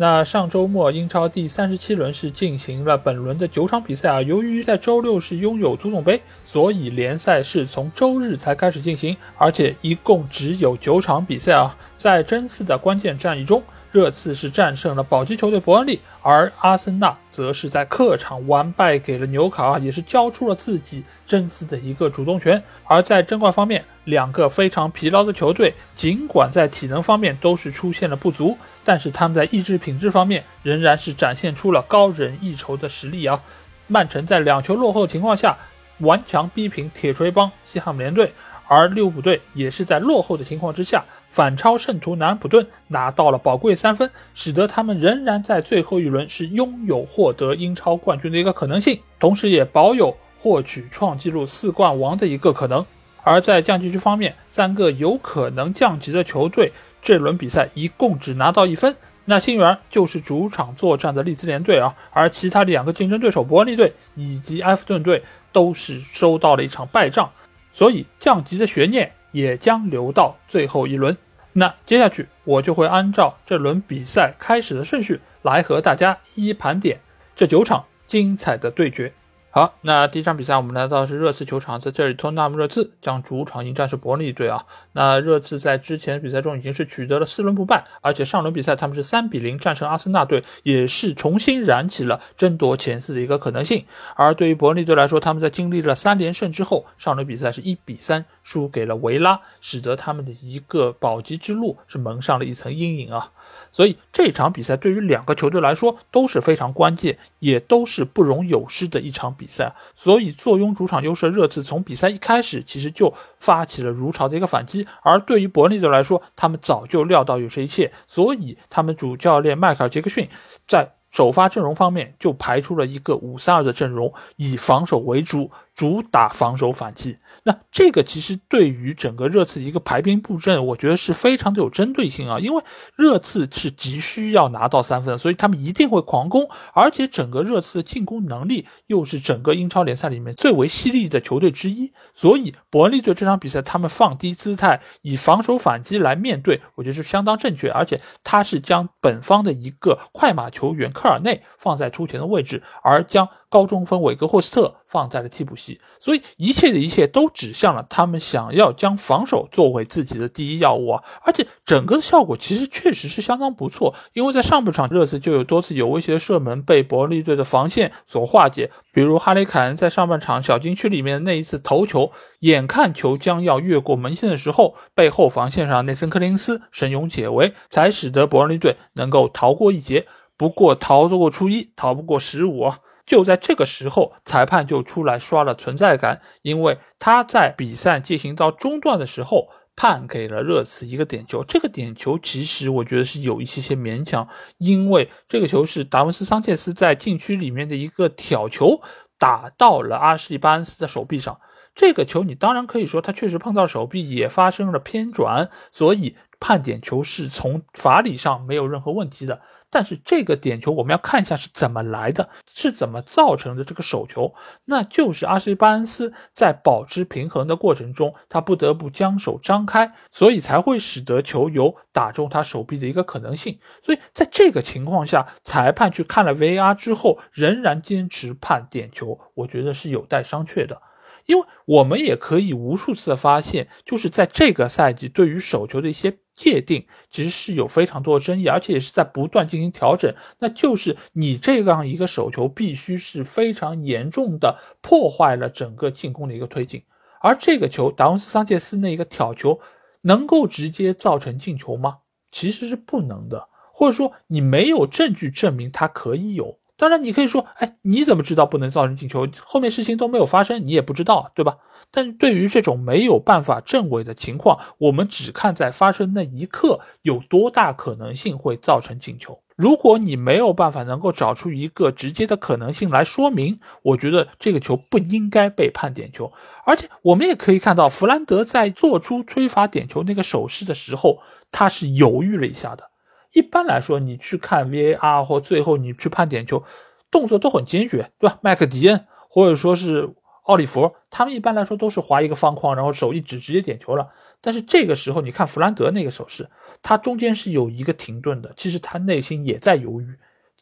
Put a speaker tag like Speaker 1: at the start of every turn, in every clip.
Speaker 1: 那上周末英超第三十七轮是进行了本轮的九场比赛啊。由于在周六是拥有足总杯，所以联赛是从周日才开始进行，而且一共只有九场比赛啊。在争四的关键战役中。热刺是战胜了保级球队伯恩利，而阿森纳则是在客场完败给了纽卡，也是交出了自己争四的一个主动权。而在争冠方面，两个非常疲劳的球队，尽管在体能方面都是出现了不足，但是他们在意志品质方面仍然是展现出了高人一筹的实力啊！曼城在两球落后情况下，顽强逼平铁锤帮西汉姆联队。而利物浦队也是在落后的情况之下反超圣徒南安普顿，拿到了宝贵三分，使得他们仍然在最后一轮是拥有获得英超冠军的一个可能性，同时也保有获取创纪录四冠王的一个可能。而在降级区方面，三个有可能降级的球队这轮比赛一共只拿到一分，那新援就是主场作战的利兹联队啊，而其他两个竞争对手伯恩利队以及埃弗顿队都是收到了一场败仗。所以降级的悬念也将留到最后一轮。那接下去我就会按照这轮比赛开始的顺序来和大家一一盘点这九场精彩的对决。好，那第一场比赛我们来到是热刺球场，在这里托纳姆热刺将主场迎战是伯恩利队啊。那热刺在之前比赛中已经是取得了四轮不败，而且上轮比赛他们是三比零战胜阿森纳队，也是重新燃起了争夺前四的一个可能性。而对于伯恩利队来说，他们在经历了三连胜之后，上轮比赛是一比三输给了维拉，使得他们的一个保级之路是蒙上了一层阴影啊。所以这场比赛对于两个球队来说都是非常关键，也都是不容有失的一场。比赛，所以坐拥主场优势的热刺从比赛一开始其实就发起了如潮的一个反击。而对于伯利队来说，他们早就料到有这一切，所以他们主教练迈克尔·杰克逊在首发阵容方面就排出了一个五三二的阵容，以防守为主，主打防守反击。那这个其实对于整个热刺一个排兵布阵，我觉得是非常的有针对性啊，因为热刺是急需要拿到三分，所以他们一定会狂攻，而且整个热刺的进攻能力又是整个英超联赛里面最为犀利的球队之一，所以伯恩利队这场比赛他们放低姿态，以防守反击来面对，我觉得是相当正确，而且他是将本方的一个快马球员科尔内放在突前的位置，而将。高中锋韦格霍斯特放在了替补席，所以一切的一切都指向了他们想要将防守作为自己的第一要务啊！而且整个的效果其实确实是相当不错，因为在上半场热刺就有多次有威胁的射门被伯利队的防线所化解，比如哈雷凯恩在上半场小禁区里面的那一次头球，眼看球将要越过门线的时候，背后防线上内森科林斯神勇解围，才使得伯利队能够逃过一劫。不过逃得过初一，逃不过十五啊！就在这个时候，裁判就出来刷了存在感，因为他在比赛进行到中段的时候判给了热刺一个点球。这个点球其实我觉得是有一些些勉强，因为这个球是达文斯桑切斯在禁区里面的一个挑球，打到了阿什利巴恩斯的手臂上。这个球你当然可以说他确实碰到手臂，也发生了偏转，所以判点球是从法理上没有任何问题的。但是这个点球我们要看一下是怎么来的，是怎么造成的这个手球，那就是阿什利巴恩斯在保持平衡的过程中，他不得不将手张开，所以才会使得球有打中他手臂的一个可能性。所以在这个情况下，裁判去看了 VAR 之后，仍然坚持判点球，我觉得是有待商榷的。因为我们也可以无数次的发现，就是在这个赛季对于手球的一些界定，其实是有非常多的争议，而且也是在不断进行调整。那就是你这样一个手球，必须是非常严重的破坏了整个进攻的一个推进。而这个球，达文斯桑切斯那一个挑球，能够直接造成进球吗？其实是不能的，或者说你没有证据证明它可以有。当然，你可以说，哎，你怎么知道不能造成进球？后面事情都没有发生，你也不知道，对吧？但对于这种没有办法证伪的情况，我们只看在发生那一刻有多大可能性会造成进球。如果你没有办法能够找出一个直接的可能性来说明，我觉得这个球不应该被判点球。而且我们也可以看到，弗兰德在做出吹罚点球那个手势的时候，他是犹豫了一下的。一般来说，你去看 VAR 或最后你去判点球，动作都很坚决，对吧？麦克迪恩或者说是奥利弗，他们一般来说都是划一个方框，然后手一指直接点球了。但是这个时候，你看弗兰德那个手势。他中间是有一个停顿的，其实他内心也在犹豫，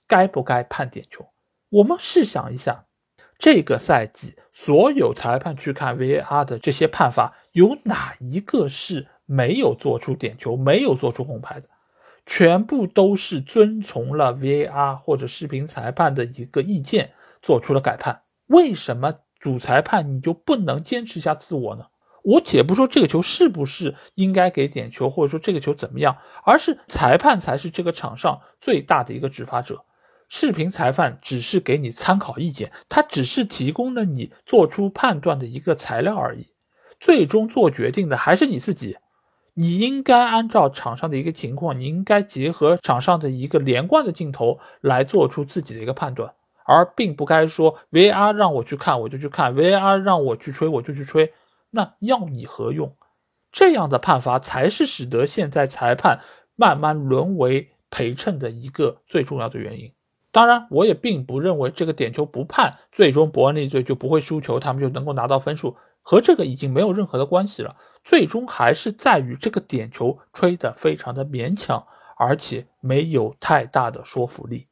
Speaker 1: 该不该判点球。我们试想一下，这个赛季所有裁判去看 VAR 的这些判罚，有哪一个是没有做出点球、没有做出红牌的？全部都是遵从了 VAR 或者视频裁判的一个意见做出了改判。为什么主裁判你就不能坚持一下自我呢？我且不说这个球是不是应该给点球，或者说这个球怎么样，而是裁判才是这个场上最大的一个执法者。视频裁判只是给你参考意见，他只是提供了你做出判断的一个材料而已。最终做决定的还是你自己。你应该按照场上的一个情况，你应该结合场上的一个连贯的镜头来做出自己的一个判断，而并不该说 VR 让我去看我就去看，VR 让我去吹我就去吹。那要你何用？这样的判罚才是使得现在裁判慢慢沦为陪衬的一个最重要的原因。当然，我也并不认为这个点球不判，最终伯恩利队就不会输球，他们就能够拿到分数，和这个已经没有任何的关系了。最终还是在于这个点球吹得非常的勉强，而且没有太大的说服力。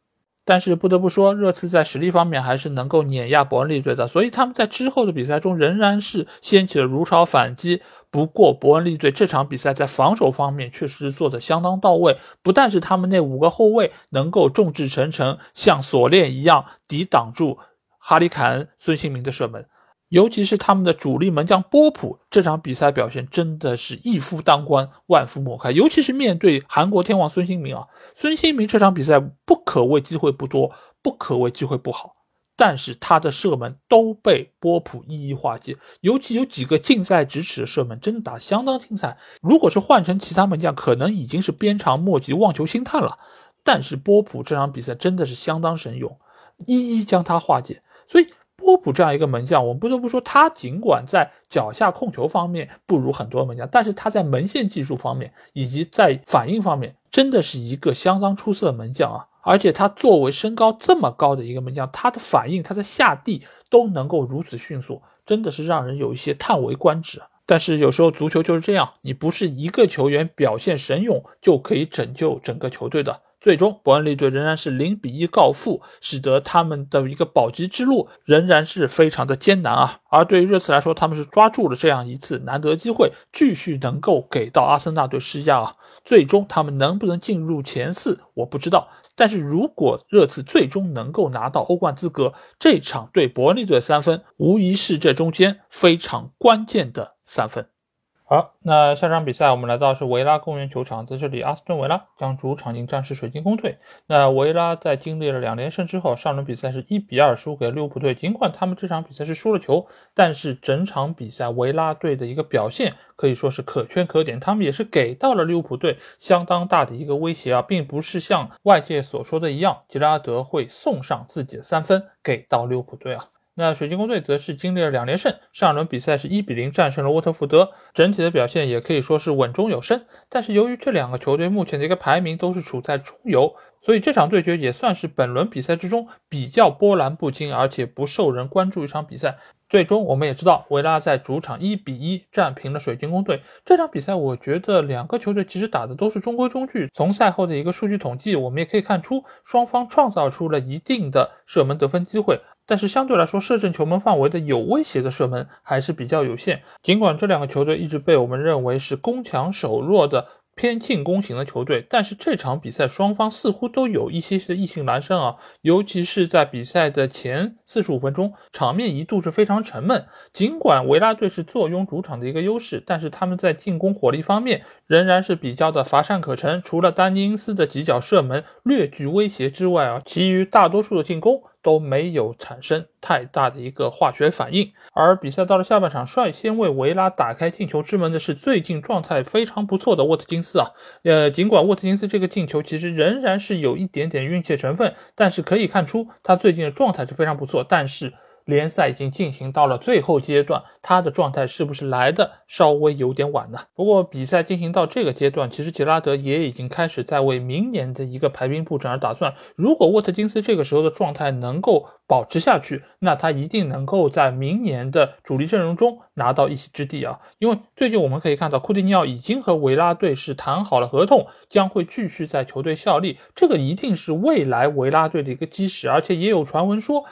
Speaker 1: 但是不得不说，热刺在实力方面还是能够碾压伯恩利队的，所以他们在之后的比赛中仍然是掀起了如潮反击。不过，伯恩利队这场比赛在防守方面确实做得相当到位，不但是他们那五个后卫能够众志成城，像锁链一样抵挡住哈里凯恩、孙兴民的射门。尤其是他们的主力门将波普，这场比赛表现真的是一夫当关，万夫莫开。尤其是面对韩国天王孙兴民啊，孙兴民这场比赛不可谓机会不多，不可谓机会不好，但是他的射门都被波普一一化解。尤其有几个近在咫尺的射门，真的打相当精彩。如果是换成其他门将，可能已经是鞭长莫及、望球兴叹了。但是波普这场比赛真的是相当神勇，一一将他化解。所以。波普这样一个门将，我们不得不说，他尽管在脚下控球方面不如很多门将，但是他在门线技术方面以及在反应方面，真的是一个相当出色的门将啊！而且他作为身高这么高的一个门将，他的反应，他的下地都能够如此迅速，真的是让人有一些叹为观止。但是有时候足球就是这样，你不是一个球员表现神勇就可以拯救整个球队的。最终，伯恩利队仍然是零比一告负，使得他们的一个保级之路仍然是非常的艰难啊。而对于热刺来说，他们是抓住了这样一次难得机会，继续能够给到阿森纳队施压啊。最终，他们能不能进入前四，我不知道。但是如果热刺最终能够拿到欧冠资格，这场对伯恩利队的三分，无疑是这中间非常关键的三分。好，那下场比赛我们来到是维拉公园球场，在这里，阿斯顿维拉将主场迎战是水晶宫队。那维拉在经历了两连胜之后，上轮比赛是一比二输给利物浦队。尽管他们这场比赛是输了球，但是整场比赛维拉队的一个表现可以说是可圈可点。他们也是给到了利物浦队相当大的一个威胁啊，并不是像外界所说的一样，吉拉德会送上自己的三分给到利物浦队啊。那水晶宫队则是经历了两连胜，上轮比赛是一比零战胜了沃特福德，整体的表现也可以说是稳中有升。但是由于这两个球队目前的一个排名都是处在中游，所以这场对决也算是本轮比赛之中比较波澜不惊，而且不受人关注一场比赛。最终我们也知道，维拉在主场一比一战平了水晶宫队。这场比赛我觉得两个球队其实打的都是中规中矩。从赛后的一个数据统计，我们也可以看出双方创造出了一定的射门得分机会。但是相对来说，射正球门范围的有威胁的射门还是比较有限。尽管这两个球队一直被我们认为是攻强守弱的。偏进攻型的球队，但是这场比赛双方似乎都有一些些意兴阑珊啊，尤其是在比赛的前四十五分钟，场面一度是非常沉闷。尽管维拉队是坐拥主场的一个优势，但是他们在进攻火力方面仍然是比较的乏善可陈。除了丹尼因斯的几脚射门略具威胁之外啊，其余大多数的进攻。都没有产生太大的一个化学反应。而比赛到了下半场，率先为维拉打开进球之门的是最近状态非常不错的沃特金斯啊。呃，尽管沃特金斯这个进球其实仍然是有一点点运气成分，但是可以看出他最近的状态是非常不错。但是。联赛已经进行到了最后阶段，他的状态是不是来的稍微有点晚呢？不过比赛进行到这个阶段，其实杰拉德也已经开始在为明年的一个排兵布阵而打算。如果沃特金斯这个时候的状态能够保持下去，那他一定能够在明年的主力阵容中拿到一席之地啊！因为最近我们可以看到，库蒂尼奥已经和维拉队是谈好了合同，将会继续在球队效力，这个一定是未来维拉队的一个基石，而且也有传闻说。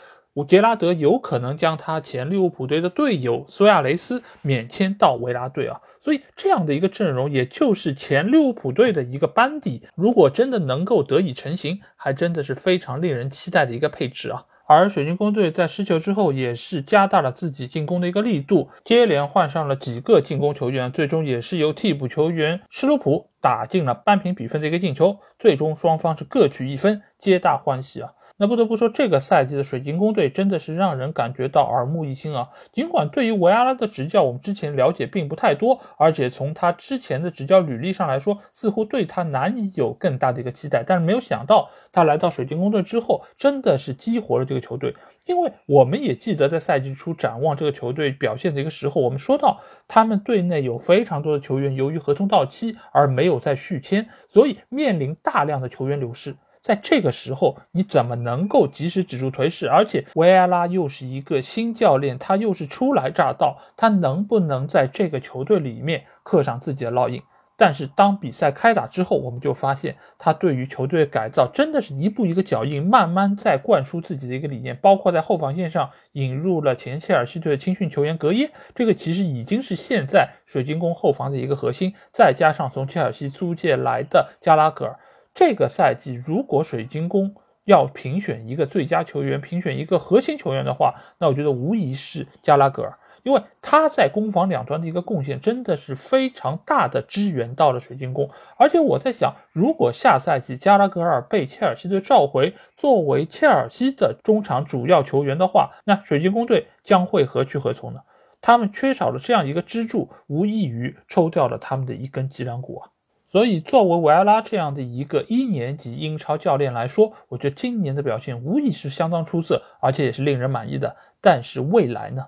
Speaker 1: 杰拉德有可能将他前利物浦队的队友苏亚雷斯免签到维拉队啊，所以这样的一个阵容，也就是前利物浦队的一个班底，如果真的能够得以成型，还真的是非常令人期待的一个配置啊。而水晶宫队在失球之后，也是加大了自己进攻的一个力度，接连换上了几个进攻球员，最终也是由替补球员施卢普打进了扳平比分的一个进球，最终双方是各取一分，皆大欢喜啊。那不得不说，这个赛季的水晶宫队真的是让人感觉到耳目一新啊！尽管对于维阿拉的执教，我们之前了解并不太多，而且从他之前的执教履历上来说，似乎对他难以有更大的一个期待。但是没有想到，他来到水晶宫队之后，真的是激活了这个球队。因为我们也记得，在赛季初展望这个球队表现的一个时候，我们说到他们队内有非常多的球员由于合同到期而没有再续签，所以面临大量的球员流失。在这个时候，你怎么能够及时止住颓势？而且维埃拉又是一个新教练，他又是初来乍到，他能不能在这个球队里面刻上自己的烙印？但是当比赛开打之后，我们就发现他对于球队改造真的是一步一个脚印，慢慢在灌输自己的一个理念，包括在后防线上引入了前切尔西队的青训球员格耶，这个其实已经是现在水晶宫后防的一个核心，再加上从切尔西租借来的加拉格尔。这个赛季，如果水晶宫要评选一个最佳球员，评选一个核心球员的话，那我觉得无疑是加拉格尔，因为他在攻防两端的一个贡献真的是非常大的，支援到了水晶宫。而且我在想，如果下赛季加拉格尔被切尔西队召回，作为切尔西的中场主要球员的话，那水晶宫队将会何去何从呢？他们缺少了这样一个支柱，无异于抽掉了他们的一根脊梁骨啊。所以，作为维埃拉这样的一个一年级英超教练来说，我觉得今年的表现无疑是相当出色，而且也是令人满意的。但是未来呢？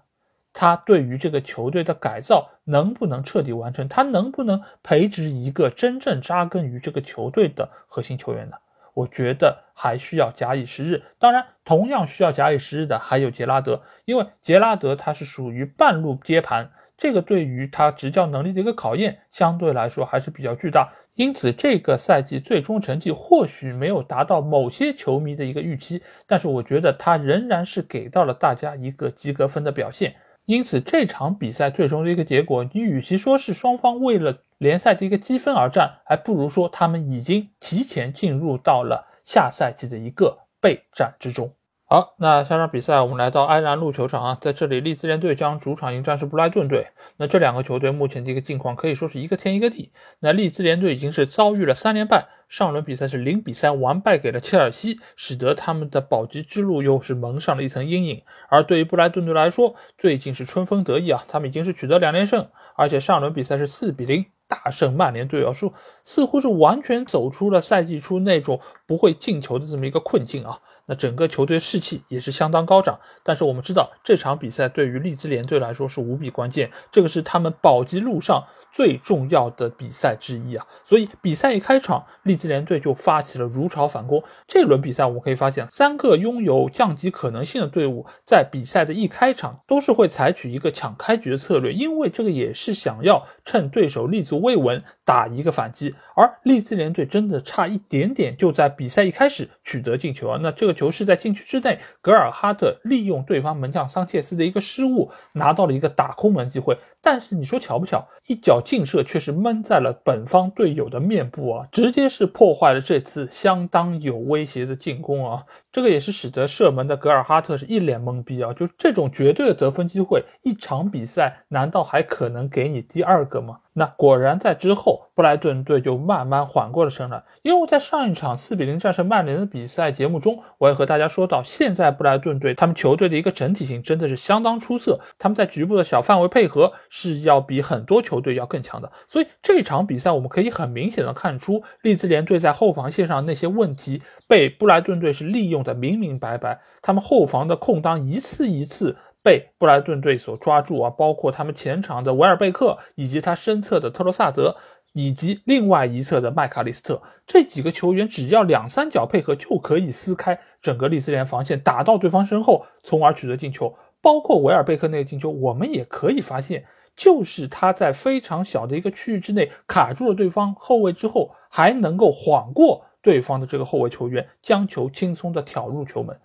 Speaker 1: 他对于这个球队的改造能不能彻底完成？他能不能培植一个真正扎根于这个球队的核心球员呢？我觉得还需要假以时日。当然，同样需要假以时日的还有杰拉德，因为杰拉德他是属于半路接盘。这个对于他执教能力的一个考验，相对来说还是比较巨大。因此，这个赛季最终成绩或许没有达到某些球迷的一个预期，但是我觉得他仍然是给到了大家一个及格分的表现。因此，这场比赛最终的一个结果，你与其说是双方为了联赛的一个积分而战，还不如说他们已经提前进入到了下赛季的一个备战之中。好，那下场比赛我们来到埃兰路球场啊，在这里利兹联队将主场迎战是布莱顿队。那这两个球队目前的一个境况可以说是一个天一个地。那利兹联队已经是遭遇了三连败，上轮比赛是零比三完败给了切尔西，使得他们的保级之路又是蒙上了一层阴影。而对于布莱顿队来说，最近是春风得意啊，他们已经是取得两连胜，而且上轮比赛是四比零大胜曼联队啊，说似乎是完全走出了赛季初那种不会进球的这么一个困境啊。那整个球队士气也是相当高涨，但是我们知道这场比赛对于利兹联队来说是无比关键，这个是他们保级路上。最重要的比赛之一啊，所以比赛一开场，利兹联队就发起了如潮反攻。这轮比赛我们可以发现，三个拥有降级可能性的队伍在比赛的一开场都是会采取一个抢开局的策略，因为这个也是想要趁对手立足未稳打一个反击。而利兹联队真的差一点点就在比赛一开始取得进球啊，那这个球是在禁区之内，格尔哈特利用对方门将桑切斯的一个失误拿到了一个打空门机会，但是你说巧不巧，一脚。劲射却是闷在了本方队友的面部啊，直接是破坏了这次相当有威胁的进攻啊。这个也是使得射门的格尔哈特是一脸懵逼啊。就这种绝对的得分机会，一场比赛难道还可能给你第二个吗？那果然在之后，布莱顿队就慢慢缓过了神来。因为我在上一场四比零战胜曼联的比赛节目中，我也和大家说到，现在布莱顿队他们球队的一个整体性真的是相当出色，他们在局部的小范围配合是要比很多球队要更强的。所以这场比赛我们可以很明显的看出，利兹联队在后防线上那些问题被布莱顿队是利用的明明白白，他们后防的空当一次一次。被布莱顿队所抓住啊，包括他们前场的维尔贝克，以及他身侧的特罗萨德，以及另外一侧的麦卡利斯特，这几个球员只要两三脚配合，就可以撕开整个利兹联防线，打到对方身后，从而取得进球。包括维尔贝克那个进球，我们也可以发现，就是他在非常小的一个区域之内卡住了对方后卫之后，还能够晃过对方的这个后卫球员，将球轻松的挑入球门。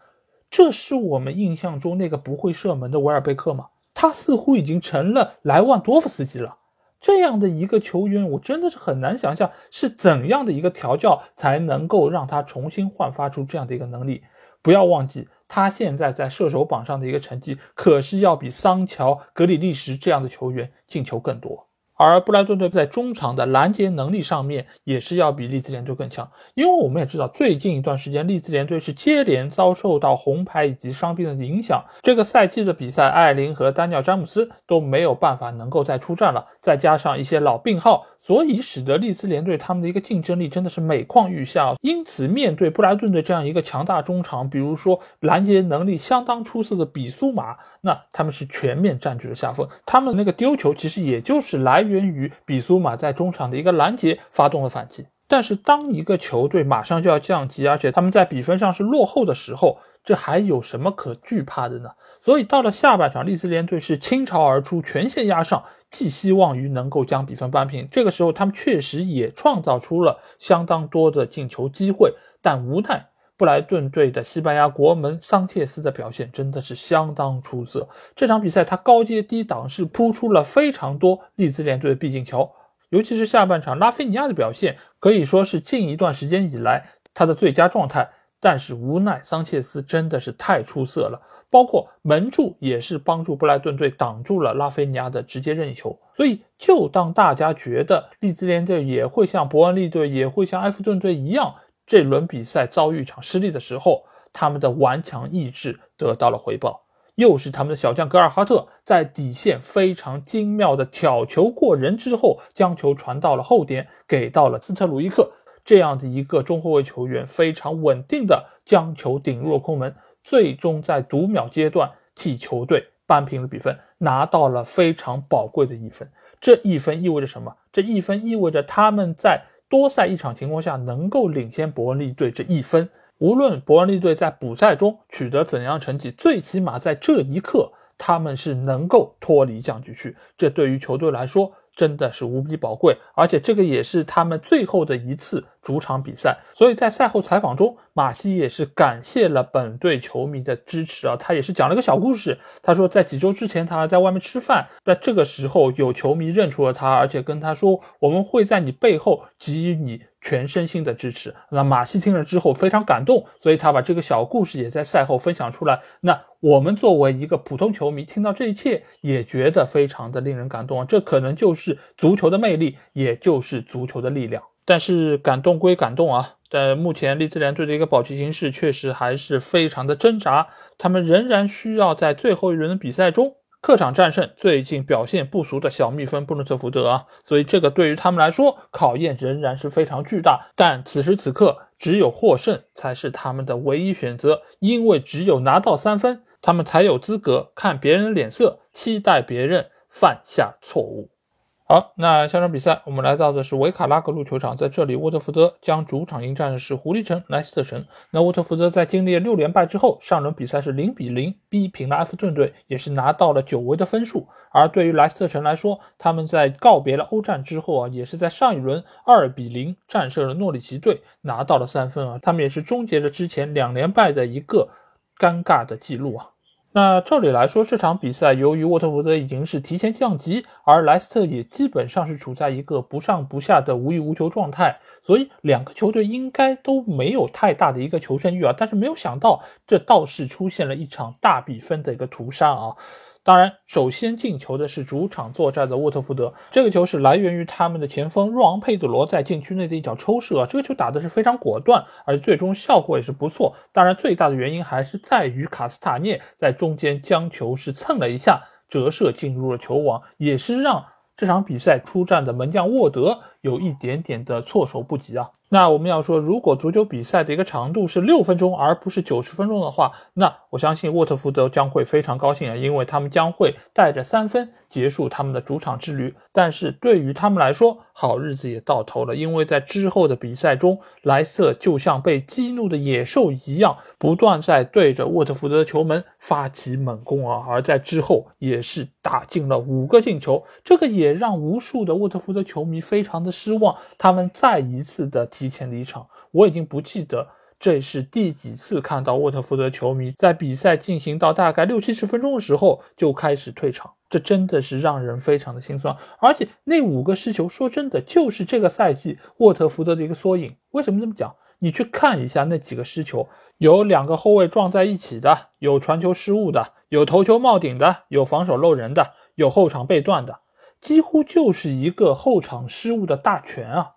Speaker 1: 这是我们印象中那个不会射门的维尔贝克吗？他似乎已经成了莱万多夫斯基了。这样的一个球员，我真的是很难想象是怎样的一个调教才能够让他重新焕发出这样的一个能力。不要忘记，他现在在射手榜上的一个成绩，可是要比桑乔、格里利什这样的球员进球更多。而布莱顿队在中场的拦截能力上面也是要比利兹联队更强，因为我们也知道，最近一段时间利兹联队是接连遭受到红牌以及伤病的影响。这个赛季的比赛，艾琳和丹尼尔詹姆斯都没有办法能够再出战了，再加上一些老病号，所以使得利兹联队他们的一个竞争力真的是每况愈下。因此，面对布莱顿队这样一个强大中场，比如说拦截能力相当出色的比苏马，那他们是全面占据了下风。他们那个丢球其实也就是来。源源于比苏马在中场的一个拦截发动了反击，但是当一个球队马上就要降级，而且他们在比分上是落后的时候，这还有什么可惧怕的呢？所以到了下半场，利兹联队是倾巢而出，全线压上，寄希望于能够将比分扳平。这个时候，他们确实也创造出了相当多的进球机会，但无奈。布莱顿队的西班牙国门桑切斯的表现真的是相当出色。这场比赛他高接低挡是扑出了非常多利兹联队的必进球，尤其是下半场拉菲尼亚的表现可以说是近一段时间以来他的最佳状态。但是无奈桑切斯真的是太出色了，包括门柱也是帮助布莱顿队挡住了拉菲尼亚的直接任意球。所以就当大家觉得利兹联队也会像伯恩利队也会像埃弗顿队一样。这轮比赛遭遇一场失利的时候，他们的顽强意志得到了回报。又是他们的小将格尔哈特在底线非常精妙的挑球过人之后，将球传到了后点，给到了斯特鲁伊克这样的一个中后卫球员，非常稳定的将球顶入了空门，最终在读秒阶段替球队扳平了比分，拿到了非常宝贵的一分。这一分意味着什么？这一分意味着他们在。多赛一场情况下能够领先伯恩利队这一分，无论伯恩利队在补赛中取得怎样成绩，最起码在这一刻他们是能够脱离降级区，这对于球队来说。真的是无比宝贵，而且这个也是他们最后的一次主场比赛，所以在赛后采访中，马西也是感谢了本队球迷的支持啊，他也是讲了个小故事。他说，在几周之前，他在外面吃饭，在这个时候有球迷认出了他，而且跟他说，我们会在你背后给予你。全身心的支持。那马西听了之后非常感动，所以他把这个小故事也在赛后分享出来。那我们作为一个普通球迷，听到这一切也觉得非常的令人感动啊。这可能就是足球的魅力，也就是足球的力量。但是感动归感动啊，但目前利兹联队的一个保级形势确实还是非常的挣扎，他们仍然需要在最后一轮的比赛中。客场战胜最近表现不俗的小蜜蜂布伦特福德啊，所以这个对于他们来说考验仍然是非常巨大。但此时此刻，只有获胜才是他们的唯一选择，因为只有拿到三分，他们才有资格看别人的脸色，期待别人犯下错误。好，那下场比赛我们来到的是维卡拉格路球场，在这里，沃特福德将主场迎战的是狐狸城莱斯特城。那沃特福德在经历了六连败之后，上轮比赛是零比零逼平了埃弗顿队，也是拿到了久违的分数。而对于莱斯特城来说，他们在告别了欧战之后啊，也是在上一轮二比零战胜了诺里奇队，拿到了三分啊，他们也是终结了之前两连败的一个尴尬的记录啊。那照理来说，这场比赛由于沃特福德已经是提前降级，而莱斯特也基本上是处在一个不上不下的无欲无求状态，所以两个球队应该都没有太大的一个求胜欲啊。但是没有想到，这倒是出现了一场大比分的一个屠杀啊！当然，首先进球的是主场作战的沃特福德，这个球是来源于他们的前锋若昂佩德罗在禁区内的一脚抽射，这个球打的是非常果断，而最终效果也是不错。当然，最大的原因还是在于卡斯塔涅在中间将球是蹭了一下，折射进入了球网，也是让这场比赛出战的门将沃德有一点点的措手不及啊。那我们要说，如果足球比赛的一个长度是六分钟，而不是九十分钟的话，那我相信沃特福德将会非常高兴啊，因为他们将会带着三分结束他们的主场之旅。但是对于他们来说，好日子也到头了，因为在之后的比赛中，莱瑟就像被激怒的野兽一样，不断在对着沃特福德的球门发起猛攻啊，而在之后也是打进了五个进球，这个也让无数的沃特福德球迷非常的失望，他们再一次的。提前离场，我已经不记得这是第几次看到沃特福德球迷在比赛进行到大概六七十分钟的时候就开始退场，这真的是让人非常的心酸。而且那五个失球，说真的，就是这个赛季沃特福德的一个缩影。为什么这么讲？你去看一下那几个失球，有两个后卫撞在一起的，有传球失误的，有头球冒顶的，有防守漏人的，有后场被断的，几乎就是一个后场失误的大全啊。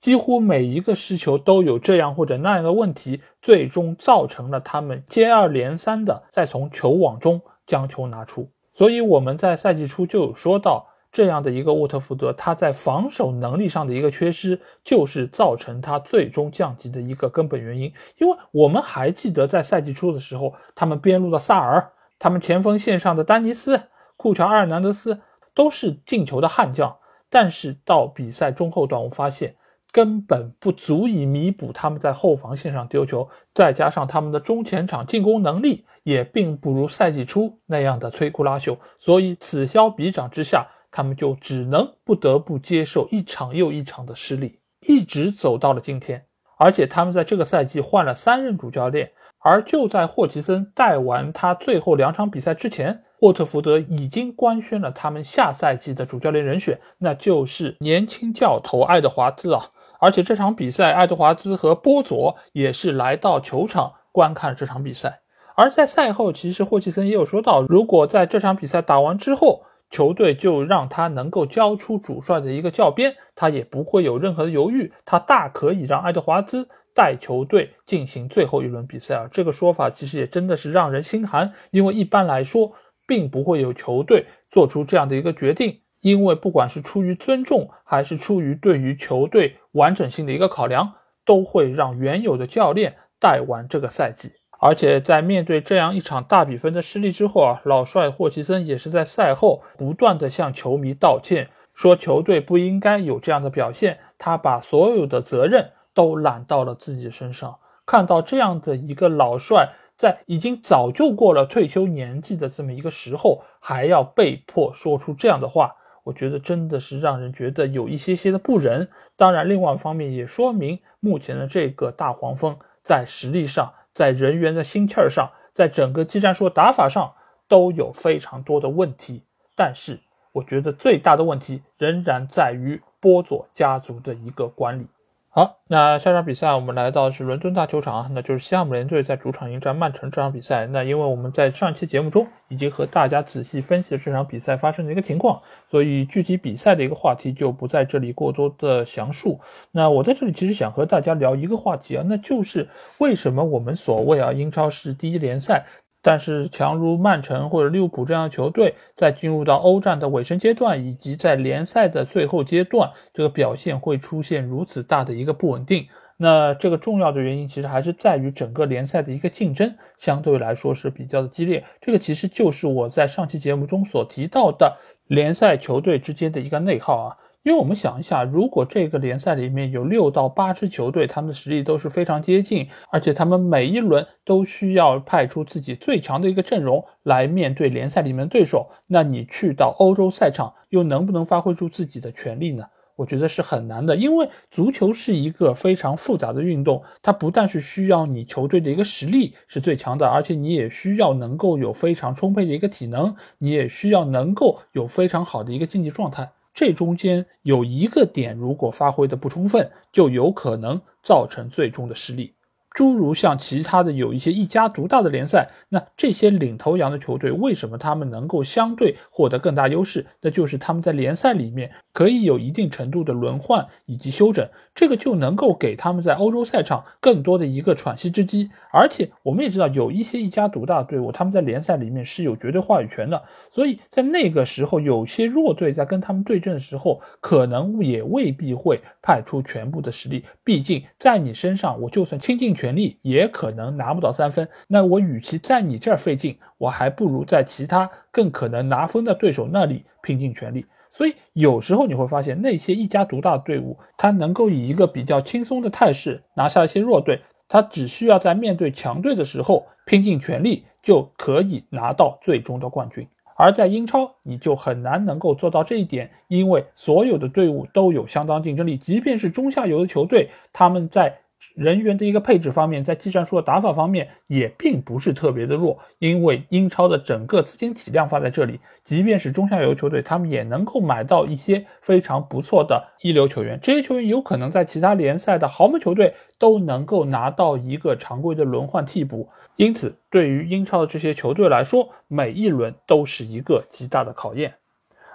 Speaker 1: 几乎每一个失球都有这样或者那样的问题，最终造成了他们接二连三的再从球网中将球拿出。所以我们在赛季初就有说到，这样的一个沃特福德，他在防守能力上的一个缺失，就是造成他最终降级的一个根本原因。因为我们还记得在赛季初的时候，他们边路的萨尔，他们前锋线上的丹尼斯、库乔、阿尔南德斯都是进球的悍将，但是到比赛中后段，我发现。根本不足以弥补他们在后防线上丢球，再加上他们的中前场进攻能力也并不如赛季初那样的摧枯拉朽，所以此消彼长之下，他们就只能不得不接受一场又一场的失利，一直走到了今天。而且他们在这个赛季换了三任主教练，而就在霍奇森带完他最后两场比赛之前，沃特福德已经官宣了他们下赛季的主教练人选，那就是年轻教头爱德华兹啊。而且这场比赛，爱德华兹和波佐也是来到球场观看这场比赛。而在赛后，其实霍奇森也有说到，如果在这场比赛打完之后，球队就让他能够交出主帅的一个教鞭，他也不会有任何的犹豫，他大可以让爱德华兹带球队进行最后一轮比赛啊。这个说法其实也真的是让人心寒，因为一般来说，并不会有球队做出这样的一个决定。因为不管是出于尊重，还是出于对于球队完整性的一个考量，都会让原有的教练带完这个赛季。而且在面对这样一场大比分的失利之后啊，老帅霍奇森也是在赛后不断的向球迷道歉，说球队不应该有这样的表现，他把所有的责任都揽到了自己身上。看到这样的一个老帅。在已经早就过了退休年纪的这么一个时候，还要被迫说出这样的话，我觉得真的是让人觉得有一些些的不仁。当然，另外一方面也说明目前的这个大黄蜂在实力上、在人员的心气儿上、在整个技战术打法上都有非常多的问题。但是，我觉得最大的问题仍然在于波佐家族的一个管理。好，那下场比赛我们来到是伦敦大球场，那就是西汉姆联队在主场迎战曼城这场比赛。那因为我们在上期节目中已经和大家仔细分析了这场比赛发生的一个情况，所以具体比赛的一个话题就不在这里过多的详述。那我在这里其实想和大家聊一个话题啊，那就是为什么我们所谓啊英超是第一联赛。但是，强如曼城或者利物浦这样的球队，在进入到欧战的尾声阶段，以及在联赛的最后阶段，这个表现会出现如此大的一个不稳定。那这个重要的原因，其实还是在于整个联赛的一个竞争相对来说是比较的激烈。这个其实就是我在上期节目中所提到的联赛球队之间的一个内耗啊。因为我们想一下，如果这个联赛里面有六到八支球队，他们的实力都是非常接近，而且他们每一轮都需要派出自己最强的一个阵容来面对联赛里面的对手，那你去到欧洲赛场又能不能发挥出自己的全力呢？我觉得是很难的，因为足球是一个非常复杂的运动，它不但是需要你球队的一个实力是最强的，而且你也需要能够有非常充沛的一个体能，你也需要能够有非常好的一个竞技状态。这中间有一个点，如果发挥的不充分，就有可能造成最终的失利。诸如像其他的有一些一家独大的联赛，那这些领头羊的球队为什么他们能够相对获得更大优势？那就是他们在联赛里面可以有一定程度的轮换以及休整，这个就能够给他们在欧洲赛场更多的一个喘息之机。而且我们也知道，有一些一家独大的队伍，他们在联赛里面是有绝对话语权的，所以在那个时候，有些弱队在跟他们对阵的时候，可能也未必会派出全部的实力。毕竟在你身上，我就算倾尽全力，也可能拿不到三分。那我与其在你这儿费劲，我还不如在其他更可能拿分的对手那里拼尽全力。所以有时候你会发现，那些一家独大的队伍，他能够以一个比较轻松的态势拿下一些弱队，他只需要在面对强队的时候拼尽全力，就可以拿到最终的冠军。而在英超，你就很难能够做到这一点，因为所有的队伍都有相当竞争力，即便是中下游的球队，他们在。人员的一个配置方面，在技战术的打法方面也并不是特别的弱，因为英超的整个资金体量放在这里，即便是中下游球队，他们也能够买到一些非常不错的一流球员。这些球员有可能在其他联赛的豪门球队都能够拿到一个常规的轮换替补，因此对于英超的这些球队来说，每一轮都是一个极大的考验。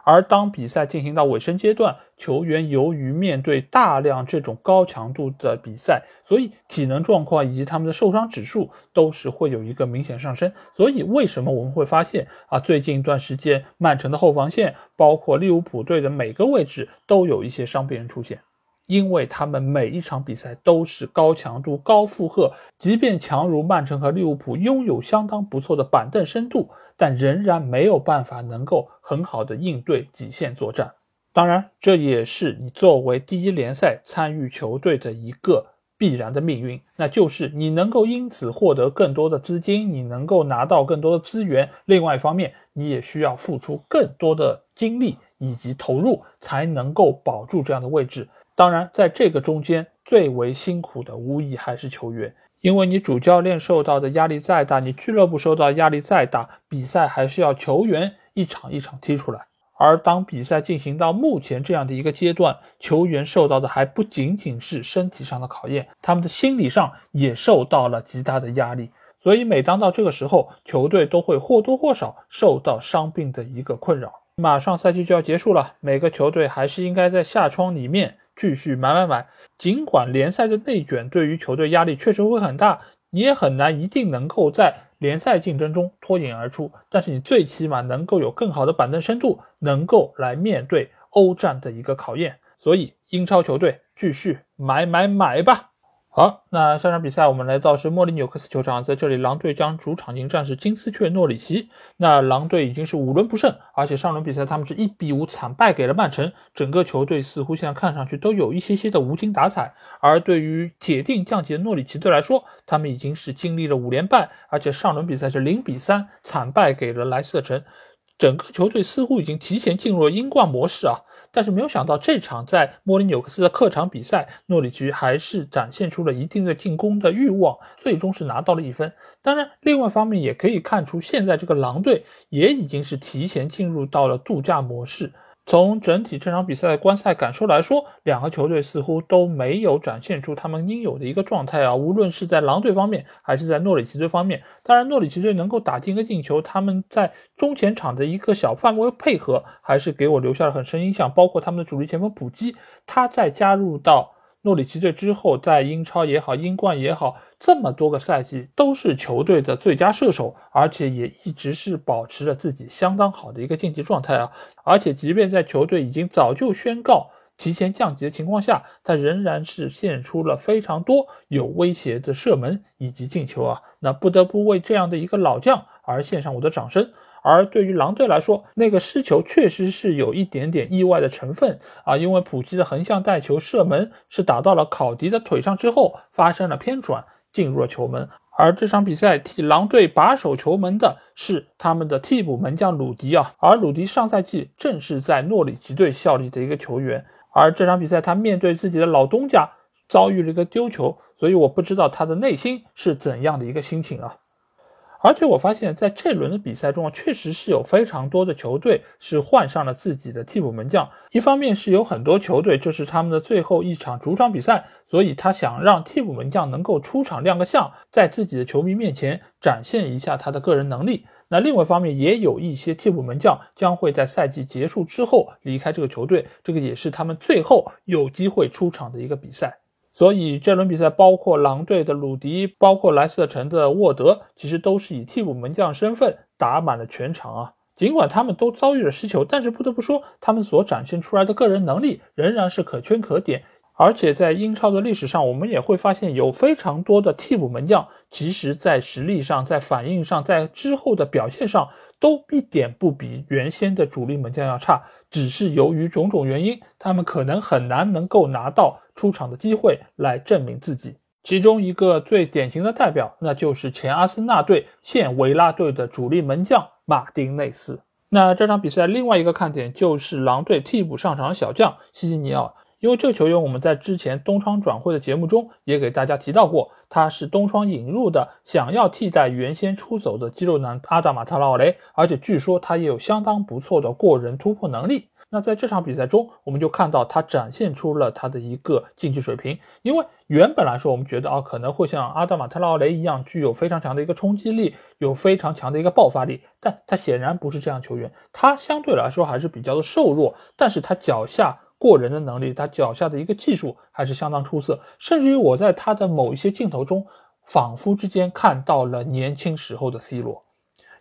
Speaker 1: 而当比赛进行到尾声阶段，球员由于面对大量这种高强度的比赛，所以体能状况以及他们的受伤指数都是会有一个明显上升。所以为什么我们会发现啊，最近一段时间曼城的后防线，包括利物浦队的每个位置都有一些伤病人出现。因为他们每一场比赛都是高强度、高负荷，即便强如曼城和利物浦拥有相当不错的板凳深度，但仍然没有办法能够很好的应对极限作战。当然，这也是你作为第一联赛参与球队的一个必然的命运，那就是你能够因此获得更多的资金，你能够拿到更多的资源。另外一方面，你也需要付出更多的精力以及投入，才能够保住这样的位置。当然，在这个中间最为辛苦的无疑还是球员，因为你主教练受到的压力再大，你俱乐部受到压力再大，比赛还是要球员一场一场踢出来。而当比赛进行到目前这样的一个阶段，球员受到的还不仅仅是身体上的考验，他们的心理上也受到了极大的压力。所以每当到这个时候，球队都会或多或少受到伤病的一个困扰。马上赛季就要结束了，每个球队还是应该在下窗里面。继续买买买，尽管联赛的内卷对于球队压力确实会很大，你也很难一定能够在联赛竞争中脱颖而出，但是你最起码能够有更好的板凳深度，能够来面对欧战的一个考验。所以英超球队继续买买买吧。好，那下场比赛我们来到是莫里纽克斯球场，在这里狼队将主场迎战是金丝雀诺里奇。那狼队已经是五轮不胜，而且上轮比赛他们是一比五惨败给了曼城，整个球队似乎现在看上去都有一些些的无精打采。而对于铁定降级的诺里奇队来说，他们已经是经历了五连败，而且上轮比赛是零比三惨败给了莱斯特城，整个球队似乎已经提前进入了英冠模式啊。但是没有想到，这场在莫里纽克斯的客场比赛，诺里奇还是展现出了一定的进攻的欲望，最终是拿到了一分。当然，另外一方面也可以看出，现在这个狼队也已经是提前进入到了度假模式。从整体这场比赛的观赛感受来说，两个球队似乎都没有展现出他们应有的一个状态啊。无论是在狼队方面，还是在诺里奇队方面，当然诺里奇队能够打进一个进球，他们在中前场的一个小范围配合，还是给我留下了很深印象。包括他们的主力前锋普基，他在加入到。诺里奇队之后，在英超也好，英冠也好，这么多个赛季都是球队的最佳射手，而且也一直是保持着自己相当好的一个竞技状态啊！而且，即便在球队已经早就宣告提前降级的情况下，他仍然是献出了非常多有威胁的射门以及进球啊！那不得不为这样的一个老将而献上我的掌声。而对于狼队来说，那个失球确实是有一点点意外的成分啊，因为普基的横向带球射门是打到了考迪的腿上之后发生了偏转，进入了球门。而这场比赛替狼队把守球门的是他们的替补门将鲁迪啊，而鲁迪上赛季正是在诺里奇队效力的一个球员，而这场比赛他面对自己的老东家遭遇了一个丢球，所以我不知道他的内心是怎样的一个心情啊。而且我发现，在这轮的比赛中啊，确实是有非常多的球队是换上了自己的替补门将。一方面是有很多球队这是他们的最后一场主场比赛，所以他想让替补门将能够出场亮个相，在自己的球迷面前展现一下他的个人能力。那另外一方面，也有一些替补门将将会在赛季结束之后离开这个球队，这个也是他们最后有机会出场的一个比赛。所以这轮比赛，包括狼队的鲁迪，包括莱斯特城的沃德，其实都是以替补门将身份打满了全场啊。尽管他们都遭遇了失球，但是不得不说，他们所展现出来的个人能力仍然是可圈可点。而且在英超的历史上，我们也会发现有非常多的替补门将，其实在实力上、在反应上、在之后的表现上，都一点不比原先的主力门将要差。只是由于种种原因，他们可能很难能够拿到出场的机会来证明自己。其中一个最典型的代表，那就是前阿森纳队、现维拉队的主力门将马丁内斯。那这场比赛另外一个看点就是狼队替补上场小将西西尼奥。因为这个球员，我们在之前东窗转会的节目中也给大家提到过，他是东窗引入的，想要替代原先出走的肌肉男阿达马特拉奥雷，而且据说他也有相当不错的过人突破能力。那在这场比赛中，我们就看到他展现出了他的一个竞技水平。因为原本来说，我们觉得啊，可能会像阿达马特拉奥雷一样，具有非常强的一个冲击力，有非常强的一个爆发力，但他显然不是这样球员，他相对来说还是比较的瘦弱，但是他脚下。过人的能力，他脚下的一个技术还是相当出色，甚至于我在他的某一些镜头中，仿佛之间看到了年轻时候的 C 罗，